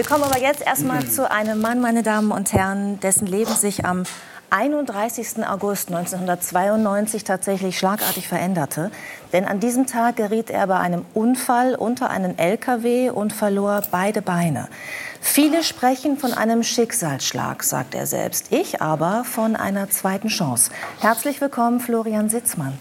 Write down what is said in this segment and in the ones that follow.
Wir kommen aber jetzt erstmal zu einem Mann, meine Damen und Herren, dessen Leben sich am 31. August 1992 tatsächlich schlagartig veränderte. Denn an diesem Tag geriet er bei einem Unfall unter einen LKW und verlor beide Beine. Viele sprechen von einem Schicksalsschlag, sagt er selbst. Ich aber von einer zweiten Chance. Herzlich willkommen, Florian Sitzmann.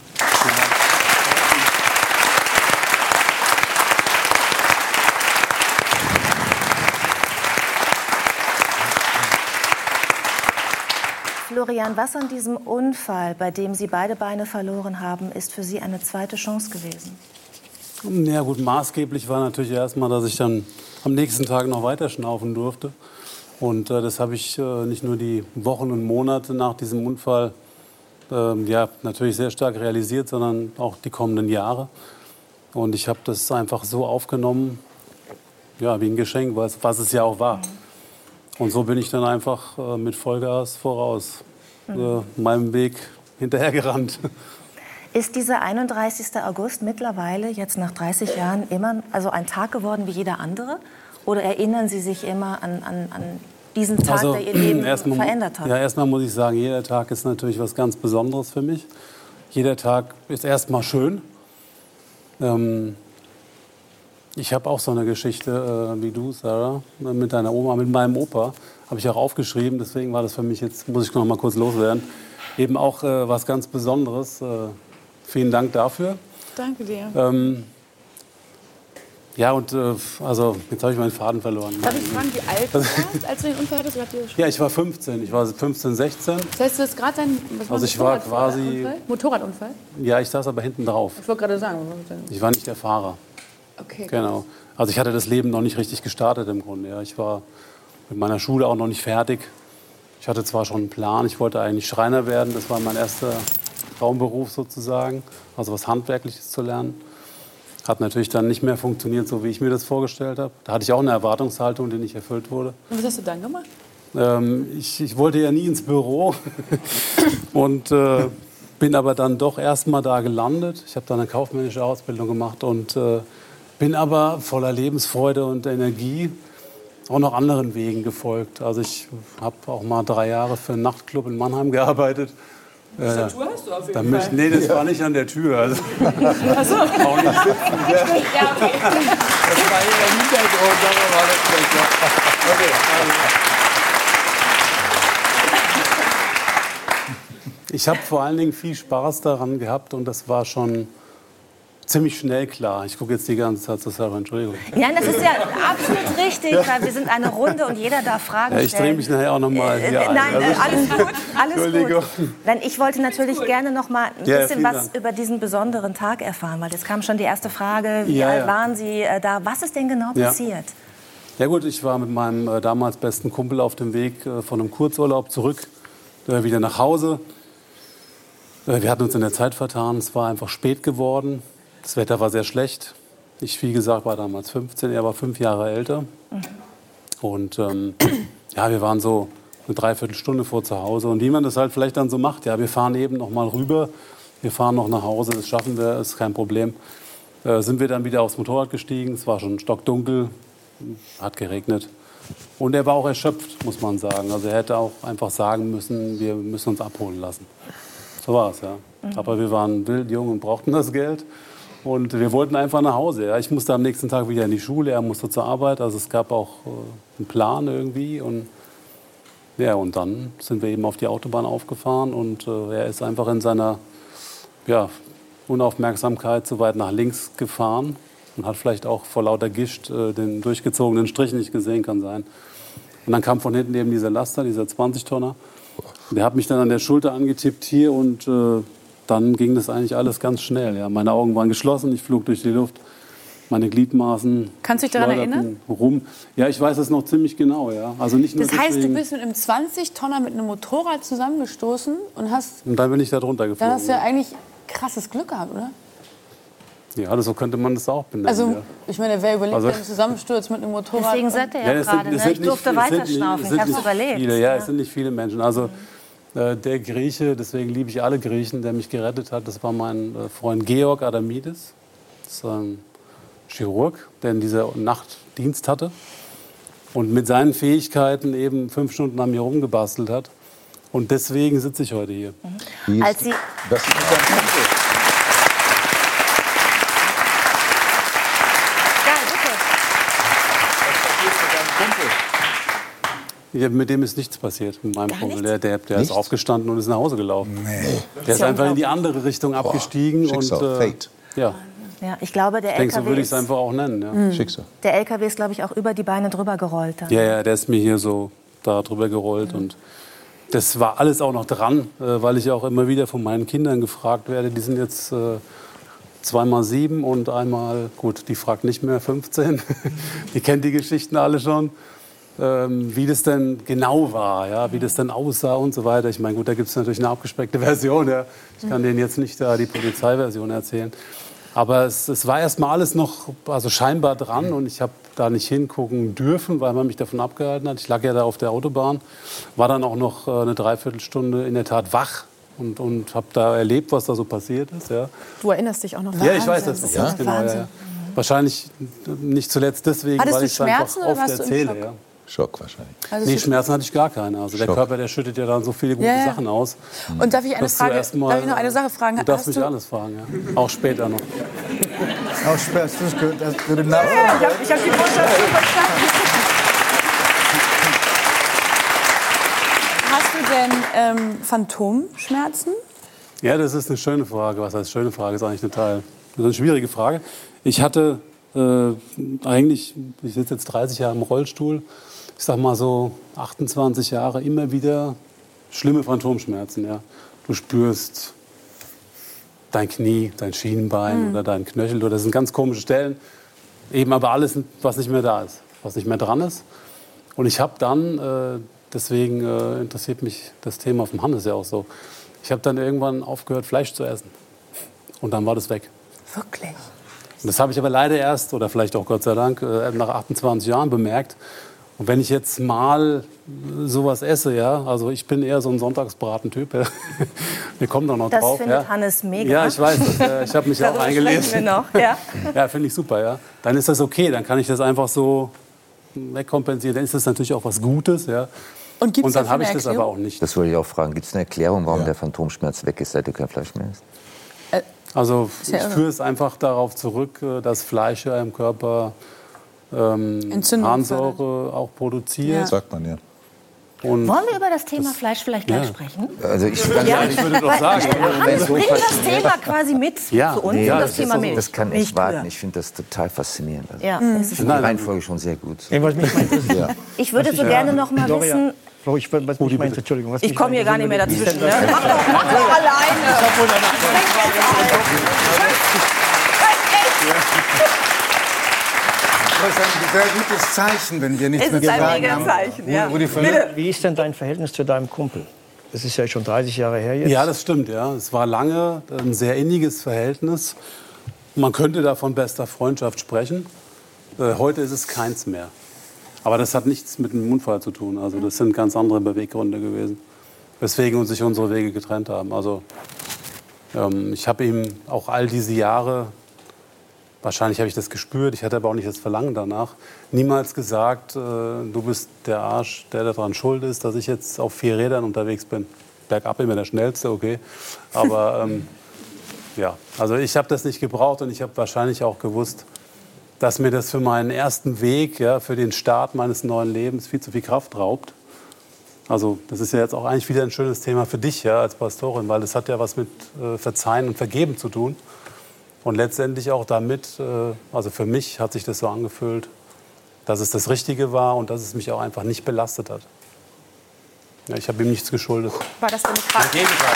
Florian, was an diesem Unfall, bei dem Sie beide Beine verloren haben, ist für Sie eine zweite Chance gewesen? Ja gut, maßgeblich war natürlich erstmal, dass ich dann am nächsten Tag noch weiter schnaufen durfte. Und äh, das habe ich äh, nicht nur die Wochen und Monate nach diesem Unfall äh, ja, natürlich sehr stark realisiert, sondern auch die kommenden Jahre. Und ich habe das einfach so aufgenommen, ja, wie ein Geschenk, was, was es ja auch war. Und so bin ich dann einfach äh, mit Vollgas voraus mhm. äh, meinem Weg hinterhergerannt. Ist dieser 31. August mittlerweile jetzt nach 30 Jahren immer also ein Tag geworden wie jeder andere? Oder erinnern Sie sich immer an, an, an diesen Tag, also, der Ihr Leben erstmal, verändert hat? Ja, erstmal muss ich sagen, jeder Tag ist natürlich was ganz Besonderes für mich. Jeder Tag ist erstmal schön. Ähm, ich habe auch so eine Geschichte äh, wie du, Sarah, mit deiner Oma, mit meinem Opa. Habe ich auch aufgeschrieben, deswegen war das für mich jetzt, muss ich noch mal kurz loswerden, eben auch äh, was ganz Besonderes. Äh, vielen Dank dafür. Danke dir. Ähm, ja, und äh, also jetzt habe ich meinen Faden verloren. Darf ich fragen, wie alt du warst, als du den Unfall hattest? Ja, ich war 15. Ich war 15, 16. Das heißt, du hast gerade dein Also ich war quasi... Motorradunfall? Ja, ich saß aber hinten drauf. Ich wollte gerade sagen. Ich war nicht der Fahrer. Okay. Genau. Also ich hatte das Leben noch nicht richtig gestartet im Grunde. Ja. Ich war mit meiner Schule auch noch nicht fertig. Ich hatte zwar schon einen Plan, ich wollte eigentlich Schreiner werden. Das war mein erster Traumberuf sozusagen, also was Handwerkliches zu lernen. Hat natürlich dann nicht mehr funktioniert, so wie ich mir das vorgestellt habe. Da hatte ich auch eine Erwartungshaltung, die nicht erfüllt wurde. Und was hast du dann gemacht? Ähm, ich, ich, wollte ja nie ins Büro und äh, bin aber dann doch erst mal da gelandet. Ich habe dann eine kaufmännische Ausbildung gemacht und äh, bin aber voller Lebensfreude und Energie auch noch anderen Wegen gefolgt. Also ich habe auch mal drei Jahre für einen Nachtclub in Mannheim gearbeitet. Äh, Tattoo hast du auf jeden Fall. Nee, das war nicht an der Tür. Also. Ach so. Auch nicht sitzen. Ja. ja, okay. Das war hier im Hintergrund, aber war das nicht. Okay. Ich habe vor allen Dingen viel Spaß daran gehabt und das war schon ziemlich schnell klar. Ich gucke jetzt die ganze Zeit zu Sarah, Entschuldigung. Ja, das ist ja absolut richtig, weil wir sind eine Runde und jeder darf Fragen stellen. Ja, ich drehe mich nachher auch noch mal hier äh, Nein, also, alles gut, alles gut. Denn ich wollte natürlich gerne noch mal ein ja, bisschen was Dank. über diesen besonderen Tag erfahren, weil jetzt kam schon die erste Frage, wie ja, alt waren Sie äh, da? Was ist denn genau passiert? Ja gut, ich war mit meinem äh, damals besten Kumpel auf dem Weg äh, von einem Kurzurlaub zurück, äh, wieder nach Hause. Äh, wir hatten uns in der Zeit vertan, es war einfach spät geworden. Das Wetter war sehr schlecht. Ich, wie gesagt, war damals 15, er war fünf Jahre älter. Und ähm, ja, wir waren so eine Dreiviertelstunde vor zu Hause. Und wie man das halt vielleicht dann so macht, ja, wir fahren eben noch mal rüber, wir fahren noch nach Hause, das schaffen wir, ist kein Problem. Äh, sind wir dann wieder aufs Motorrad gestiegen, es war schon stockdunkel, hat geregnet. Und er war auch erschöpft, muss man sagen. Also er hätte auch einfach sagen müssen, wir müssen uns abholen lassen. So war es, ja. Mhm. Aber wir waren wild, jung und brauchten das Geld. Und wir wollten einfach nach Hause. Ja. Ich musste am nächsten Tag wieder in die Schule, er musste zur Arbeit. Also es gab auch äh, einen Plan irgendwie. Und, ja, und dann sind wir eben auf die Autobahn aufgefahren und äh, er ist einfach in seiner ja, Unaufmerksamkeit zu weit nach links gefahren und hat vielleicht auch vor lauter Gischt äh, den durchgezogenen Strich nicht gesehen, kann sein. Und dann kam von hinten eben dieser Laster, dieser 20-Tonner. Der hat mich dann an der Schulter angetippt hier und äh, dann ging das eigentlich alles ganz schnell. Ja. Meine Augen waren geschlossen, ich flog durch die Luft, meine Gliedmaßen. Kannst du dich daran erinnern? Rum. Ja, ich weiß es noch ziemlich genau. Ja. Also nicht nur das heißt, deswegen. du bist mit einem 20-Tonner mit einem Motorrad zusammengestoßen und hast. Und dann bin ich da drunter geflogen. Dann hast du ja eigentlich krasses Glück gehabt, oder? Ja, so könnte man das auch benennen. Also, ja. ich meine, wer überlebt also, einen Zusammensturz mit einem Motorrad? Deswegen sagt er ja, ja gerade, ne? ich durfte weiterschnaufen, ich habe es überlebt. Viele, ja, es sind nicht viele Menschen. Also, äh, der Grieche, deswegen liebe ich alle Griechen, der mich gerettet hat, das war mein äh, Freund Georg Adamides. Das ist ein Chirurg, der in dieser Nacht Dienst hatte. und mit seinen Fähigkeiten eben fünf Stunden an mir rumgebastelt hat. Und deswegen sitze ich heute hier. Mhm. Als Sie das ist ein Kumpel. Ja, mit dem ist nichts passiert, mit meinem Kumpel. Der, der, der ist aufgestanden und ist nach Hause gelaufen. Nee. Der ist einfach in die andere Richtung Boah, abgestiegen. Schicksal, und, äh, Fate. Ja. Ja, ich glaube, der ich denke, LKW so würde ich es einfach auch nennen. Ja. Mhm. Schicksal. Der LKW ist, glaube ich, auch über die Beine drüber gerollt. Dann. Ja, ja, der ist mir hier so da drüber gerollt. Mhm. Und das war alles auch noch dran, äh, weil ich auch immer wieder von meinen Kindern gefragt werde. Die sind jetzt äh, zweimal sieben und einmal, gut, die fragt nicht mehr 15. die kennt die Geschichten alle schon. Ähm, wie das denn genau war, ja, wie das denn aussah und so weiter. Ich meine, gut, da gibt es natürlich eine abgespeckte Version. Ja. Ich kann denen jetzt nicht da die Polizeiversion erzählen. Aber es, es war erstmal alles noch also scheinbar dran und ich habe da nicht hingucken dürfen, weil man mich davon abgehalten hat. Ich lag ja da auf der Autobahn, war dann auch noch äh, eine Dreiviertelstunde in der Tat wach und, und habe da erlebt, was da so passiert ist. Ja. Du erinnerst dich auch noch? Ja, ich weiß das noch ganz genau. Ja, ja. Wahrscheinlich nicht zuletzt deswegen, Hattest weil ich es einfach oft erzähle. Schock wahrscheinlich. Also nee, Schmerzen hatte ich gar keine. Also der Körper, der schüttet ja dann so viele gute ja, ja. Sachen aus. Und darf ich, eine Frage, darf ich noch eine Sache fragen? Du darfst mich du alles fragen, ja. Auch später noch. Auch später, das ist gut. Das würde ja, ich habe hab die Botschaft verstanden. Hast du denn ähm, Phantomschmerzen? Ja, das ist eine schöne Frage. Was heißt schöne Frage? Das ist eigentlich eine Teil. Das ist eine schwierige Frage. Ich hatte äh, eigentlich, ich sitze jetzt 30 Jahre im Rollstuhl, ich sag mal so 28 Jahre immer wieder schlimme Phantomschmerzen. Ja. Du spürst dein Knie, dein Schienenbein mhm. oder dein Knöchel. Oder das sind ganz komische Stellen. Eben aber alles, was nicht mehr da ist, was nicht mehr dran ist. Und ich habe dann, äh, deswegen äh, interessiert mich das Thema vom Hannes ja auch so, ich habe dann irgendwann aufgehört, Fleisch zu essen. Und dann war das weg. Wirklich? Und das habe ich aber leider erst, oder vielleicht auch Gott sei Dank, äh, nach 28 Jahren bemerkt. Und wenn ich jetzt mal sowas esse, ja, also ich bin eher so ein Sonntagsbraten-Typ. Ja. Wir kommen doch noch das drauf. Das findet ja. Hannes mega. Ja, ich weiß das. Ich habe mich auch eingelesen. Wir noch, ja, ja finde ich super. Ja. Dann ist das okay. Dann kann ich das einfach so wegkompensieren. Dann ist das natürlich auch was Gutes. Ja. Und, Und dann habe ich das aber auch nicht. Das wollte ich auch fragen. Gibt es eine Erklärung, warum ja. der Phantomschmerz weg ist, seit du kein Fleisch mehr isst? Äh, also ich führe es einfach darauf zurück, äh, dass Fleisch ja im Körper ähm, Harnsäure auch produziert. Ja. Sagt man ja. Und Wollen wir über das Thema Fleisch vielleicht gleich ja. sprechen? Also ich, ja, ich würde doch sagen, Hans bringt das Thema quasi mit ja. zu uns nee, und das, das Thema so, Milch. Das kann ich warten. Ich finde das total faszinierend. Also ja. Ich finde die Reihenfolge schon sehr gut. Ich würde so gerne noch mal Doria. wissen... Flo, ich, was mich meint, Entschuldigung. Was ich komme hier gar nicht mehr dazwischen. Ne? Mach doch alleine. Das ist ein sehr gutes Zeichen, wenn wir nichts es mehr gesagt haben. Es ist ein Zeichen, ja. Bitte. Wie ist denn dein Verhältnis zu deinem Kumpel? Das ist ja schon 30 Jahre her jetzt. Ja, das stimmt. Ja. Es war lange ein sehr inniges Verhältnis. Man könnte da von bester Freundschaft sprechen. Äh, heute ist es keins mehr. Aber das hat nichts mit dem Unfall zu tun. Also das sind ganz andere Beweggründe gewesen, weswegen sich unsere Wege getrennt haben. Also ähm, ich habe ihm auch all diese Jahre Wahrscheinlich habe ich das gespürt, ich hatte aber auch nicht das Verlangen danach. Niemals gesagt, äh, du bist der Arsch, der daran schuld ist, dass ich jetzt auf vier Rädern unterwegs bin. Bergab immer der schnellste, okay. Aber ähm, ja, also ich habe das nicht gebraucht und ich habe wahrscheinlich auch gewusst, dass mir das für meinen ersten Weg, ja, für den Start meines neuen Lebens viel zu viel Kraft raubt. Also das ist ja jetzt auch eigentlich wieder ein schönes Thema für dich ja, als Pastorin, weil das hat ja was mit äh, Verzeihen und Vergeben zu tun. Und letztendlich auch damit, äh, also für mich hat sich das so angefühlt, dass es das Richtige war und dass es mich auch einfach nicht belastet hat. Ja, ich habe ihm nichts geschuldet. War das Frage? Im Gegenteil.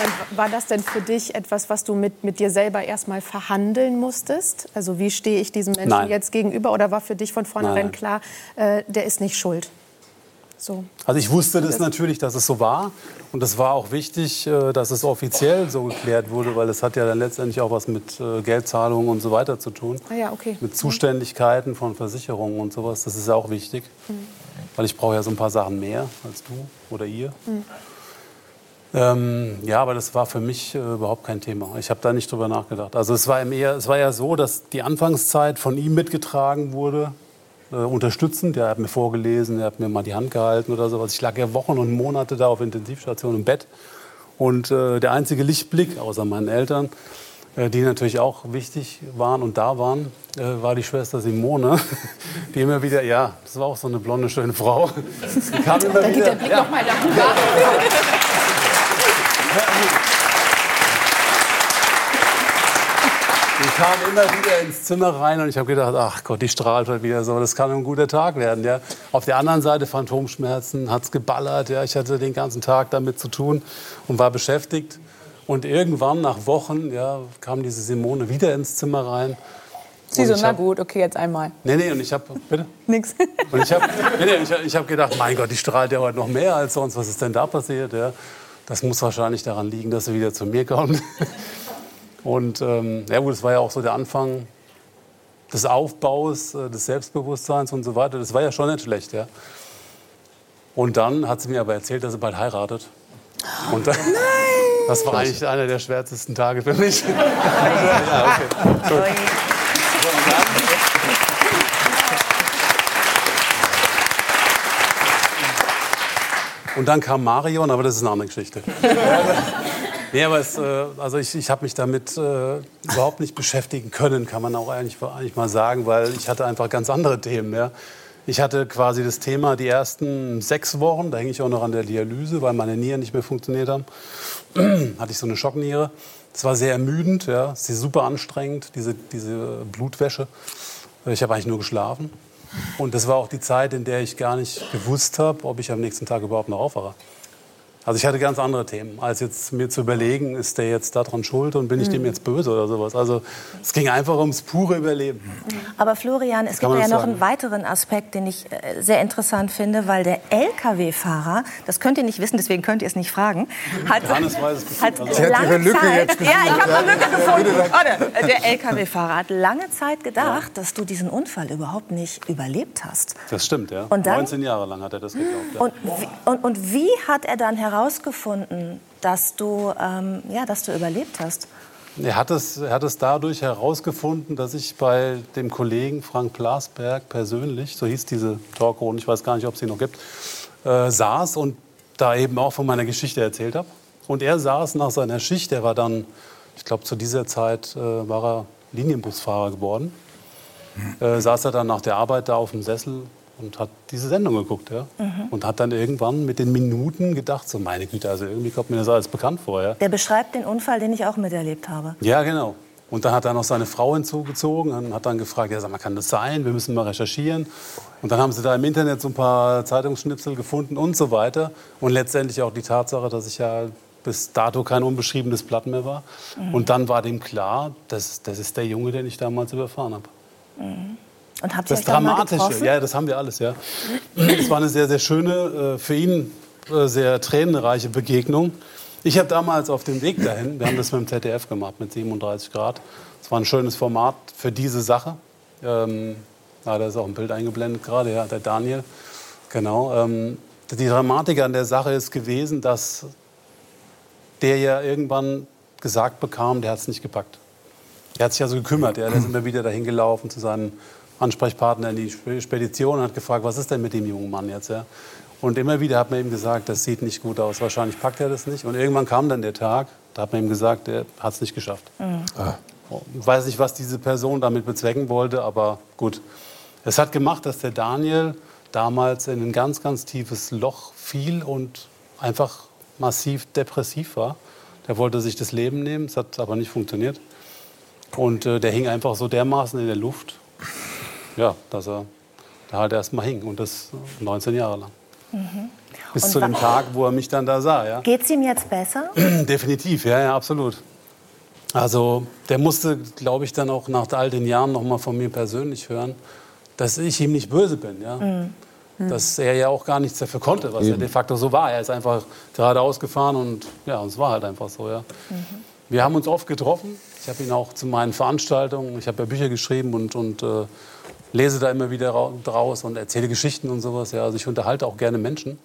Also, war das denn für dich etwas, was du mit, mit dir selber erstmal verhandeln musstest? Also wie stehe ich diesem Menschen Nein. jetzt gegenüber? Oder war für dich von vornherein Nein. klar, äh, der ist nicht schuld? So. Also ich wusste das natürlich, dass es so war. Und es war auch wichtig, äh, dass es offiziell so geklärt wurde, weil es hat ja dann letztendlich auch was mit äh, Geldzahlungen und so weiter zu tun. Ah ja, okay. Mit Zuständigkeiten von Versicherungen und sowas. Das ist ja auch wichtig. Mhm. Weil ich brauche ja so ein paar Sachen mehr als du oder ihr. Mhm. Ähm, ja, aber das war für mich äh, überhaupt kein Thema. Ich habe da nicht drüber nachgedacht. Also es war, eher, es war ja so, dass die Anfangszeit von ihm mitgetragen wurde, äh, unterstützend. Er hat mir vorgelesen, er hat mir mal die Hand gehalten oder sowas. Ich lag ja Wochen und Monate da auf Intensivstation im Bett. Und äh, der einzige Lichtblick, außer meinen Eltern, äh, die natürlich auch wichtig waren und da waren, äh, war die Schwester Simone, die immer wieder, ja, das war auch so eine blonde, schöne Frau. Die kam immer Da geht wieder, der Blick ja, noch mal nach. Die kam immer wieder ins Zimmer rein und ich habe gedacht, ach Gott, die strahlt heute wieder so. Das kann ein guter Tag werden. Ja. Auf der anderen Seite Phantomschmerzen, hat's geballert. Ja. Ich hatte den ganzen Tag damit zu tun und war beschäftigt. Und irgendwann nach Wochen ja, kam diese Simone wieder ins Zimmer rein. Sie so, na gut, okay, jetzt einmal. Nee, nee, und ich habe, bitte? Nix. Und ich habe nee, nee, ich, ich hab gedacht, mein Gott, die strahlt ja heute noch mehr als sonst. Was ist denn da passiert? Ja? Das muss wahrscheinlich daran liegen, dass sie wieder zu mir kommt. Und ähm, ja gut, es war ja auch so der Anfang des Aufbaus, äh, des Selbstbewusstseins und so weiter. Das war ja schon nicht schlecht, ja. Und dann hat sie mir aber erzählt, dass sie bald heiratet. Und dann, das war eigentlich einer der schwärzesten Tage für mich. ja, okay. Gut. Und dann kam Marion, aber das ist eine andere Geschichte. nee, aber es, äh, also ich, ich habe mich damit äh, überhaupt nicht beschäftigen können, kann man auch eigentlich, eigentlich mal sagen, weil ich hatte einfach ganz andere Themen. Ja. Ich hatte quasi das Thema die ersten sechs Wochen, da hing ich auch noch an der Dialyse, weil meine Nieren nicht mehr funktioniert haben. hatte ich so eine Schockniere. Es war sehr ermüdend, ja, es ist super anstrengend, diese, diese Blutwäsche. Ich habe eigentlich nur geschlafen. Und das war auch die Zeit, in der ich gar nicht gewusst habe, ob ich am nächsten Tag überhaupt noch aufwache. Also ich hatte ganz andere Themen, als jetzt mir zu überlegen, ist der jetzt daran schuld und bin ich dem jetzt böse oder sowas. Also es ging einfach ums pure Überleben. Aber Florian, es Kann gibt ja noch einen weiteren Aspekt, den ich äh, sehr interessant finde, weil der Lkw-Fahrer, das könnt ihr nicht wissen, deswegen könnt ihr es nicht fragen, hat, Johannes weiß es hat Also- Sie hat lange ihre Lücke Zeit, jetzt gefunden. ja, ich habe eine Lücke gefunden. Warte, der Lkw-Fahrer hat lange Zeit gedacht, dass du diesen Unfall überhaupt nicht überlebt hast. Das stimmt, ja. Und dann? 19 Jahre lang hat er das geglaubt. Ja. Und wie, und, und wie hat er dann herausgefunden, dass du, ähm, ja, dass du überlebt hast? Er hat, es, er hat es dadurch herausgefunden, dass ich bei dem Kollegen Frank Blasberg persönlich, so hieß diese Talkrunde, ich weiß gar nicht, ob es sie noch gibt, äh, saß und da eben auch von meiner Geschichte erzählt habe. Und er saß nach seiner Schicht, er war dann, ich glaube zu dieser Zeit äh, war er Linienbusfahrer geworden, äh, saß er dann nach der Arbeit da auf dem Sessel und hat diese Sendung geguckt. Ja? Und hat dann irgendwann mit den Minuten gedacht, so meine Güte, also irgendwie kommt mir das alles bekannt vor. Ja? Der beschreibt den Unfall, den ich auch miterlebt habe. Ja, genau. Und dann hat er noch seine Frau hinzugezogen und hat dann gefragt, ja, sag mal, kann das sein? Wir müssen mal recherchieren. Und dann haben sie da im Internet so ein paar Zeitungsschnipsel gefunden und so weiter. Und letztendlich auch die Tatsache, dass ich ja bis dato kein unbeschriebenes Blatt mehr war. Und dann war dem klar, das, das ist der Junge, den ich damals überfahren habe. Und habt ihr Das euch Dramatische, ja, das haben wir alles, ja. Es war eine sehr, sehr schöne, äh, für ihn äh, sehr tränenreiche Begegnung. Ich habe damals auf dem Weg dahin, wir haben das mit dem ZDF gemacht, mit 37 Grad. Es war ein schönes Format für diese Sache. Ähm, ja, da ist auch ein Bild eingeblendet gerade, ja, der Daniel. Genau. Ähm, die Dramatik an der Sache ist gewesen, dass der ja irgendwann gesagt bekam, der hat es nicht gepackt. Er hat sich also gekümmert. Der ist immer wieder dahin gelaufen zu seinem Ansprechpartner in die Sp- Spedition und hat gefragt, was ist denn mit dem jungen Mann jetzt? Ja. Und immer wieder hat man ihm gesagt, das sieht nicht gut aus. Wahrscheinlich packt er das nicht. Und irgendwann kam dann der Tag, da hat man ihm gesagt, er hat es nicht geschafft. Ich weiß nicht, was diese Person damit bezwecken wollte, aber gut. Es hat gemacht, dass der Daniel damals in ein ganz, ganz tiefes Loch fiel und einfach massiv depressiv war. Der wollte sich das Leben nehmen, es hat aber nicht funktioniert. Und äh, der hing einfach so dermaßen in der Luft, ja, dass er da halt erst mal hing. Und das 19 Jahre lang. Bis Und zu dem Tag, wo er mich dann da sah. Ja. Geht's ihm jetzt besser? Definitiv, ja, ja, absolut. Also der musste, glaube ich, dann auch nach all den Jahren noch mal von mir persönlich hören, dass ich ihm nicht böse bin, ja. Dass er ja auch gar nichts dafür konnte, was er de facto so war. Er ist einfach geradeaus gefahren und ja, und es war halt einfach so, ja. Wir haben uns oft getroffen. Ich habe ihn auch zu meinen Veranstaltungen, ich habe ja Bücher geschrieben und, und äh, lese da immer wieder ra- draus und erzähle Geschichten und sowas. Ja. Also ich unterhalte auch gerne Menschen.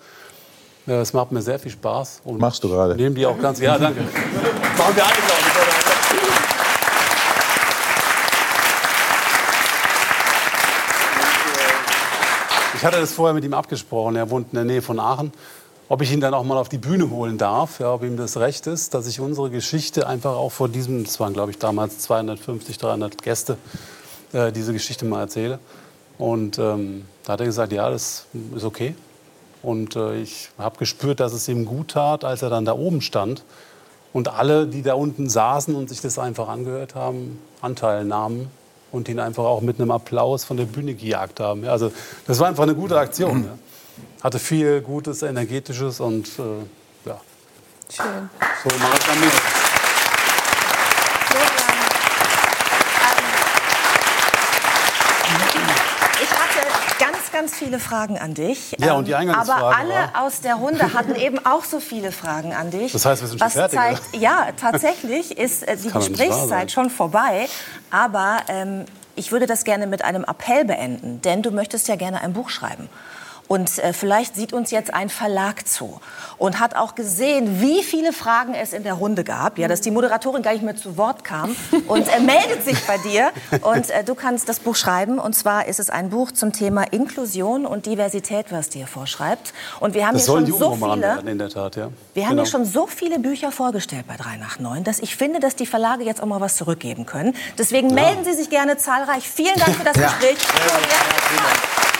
Ja, Es macht mir sehr viel Spaß. Und Machst du gerade. Nehmen die auch ganz. Ja, danke. Machen wir alle, glaube ich. Ich hatte das vorher mit ihm abgesprochen. Er wohnt in der Nähe von Aachen. Ob ich ihn dann auch mal auf die Bühne holen darf, ja, ob ihm das recht ist, dass ich unsere Geschichte einfach auch vor diesem, es waren glaube ich damals 250, 300 Gäste, äh, diese Geschichte mal erzähle. Und ähm, da hat er gesagt, ja, das ist okay. Und äh, ich habe gespürt, dass es ihm gut tat, als er dann da oben stand und alle, die da unten saßen und sich das einfach angehört haben, Anteil nahmen und ihn einfach auch mit einem Applaus von der Bühne gejagt haben. Ja, also das war einfach eine gute Aktion. Ja. Hatte viel Gutes, Energetisches und äh, ja, Schön. so mache ich damit. Ich hatte ganz, ganz viele Fragen an dich. Ja, und die Ähm, Eingangsfrage Aber alle war? aus der Runde hatten eben auch so viele Fragen an dich. Das heißt, wir sind schon fertig, Zeigt, ja, tatsächlich ist äh, die. Gesprächszeit schon vorbei. Aber ähm, ich würde das gerne mit einem Appell beenden. Denn du möchtest ja gerne ein Buch schreiben. Und äh, vielleicht sieht uns jetzt ein Verlag zu und hat auch gesehen, wie viele Fragen es in der Runde gab. Ja, dass die Moderatorin gar nicht mehr zu Wort kam und er meldet sich bei dir und äh, du kannst das Buch schreiben. Und zwar ist es ein Buch zum Thema Inklusion und Diversität, was dir vorschreibt. Und wir haben Das hier schon so viele. werden, in der Tat, ja. Wir haben Genau. ja schon so viele Bücher vorgestellt bei 3 nach 9, dass ich finde, dass die Verlage jetzt auch mal was zurückgeben können. Deswegen melden Sie sich gerne zahlreich. Vielen Dank für das Gespräch. So, jetzt-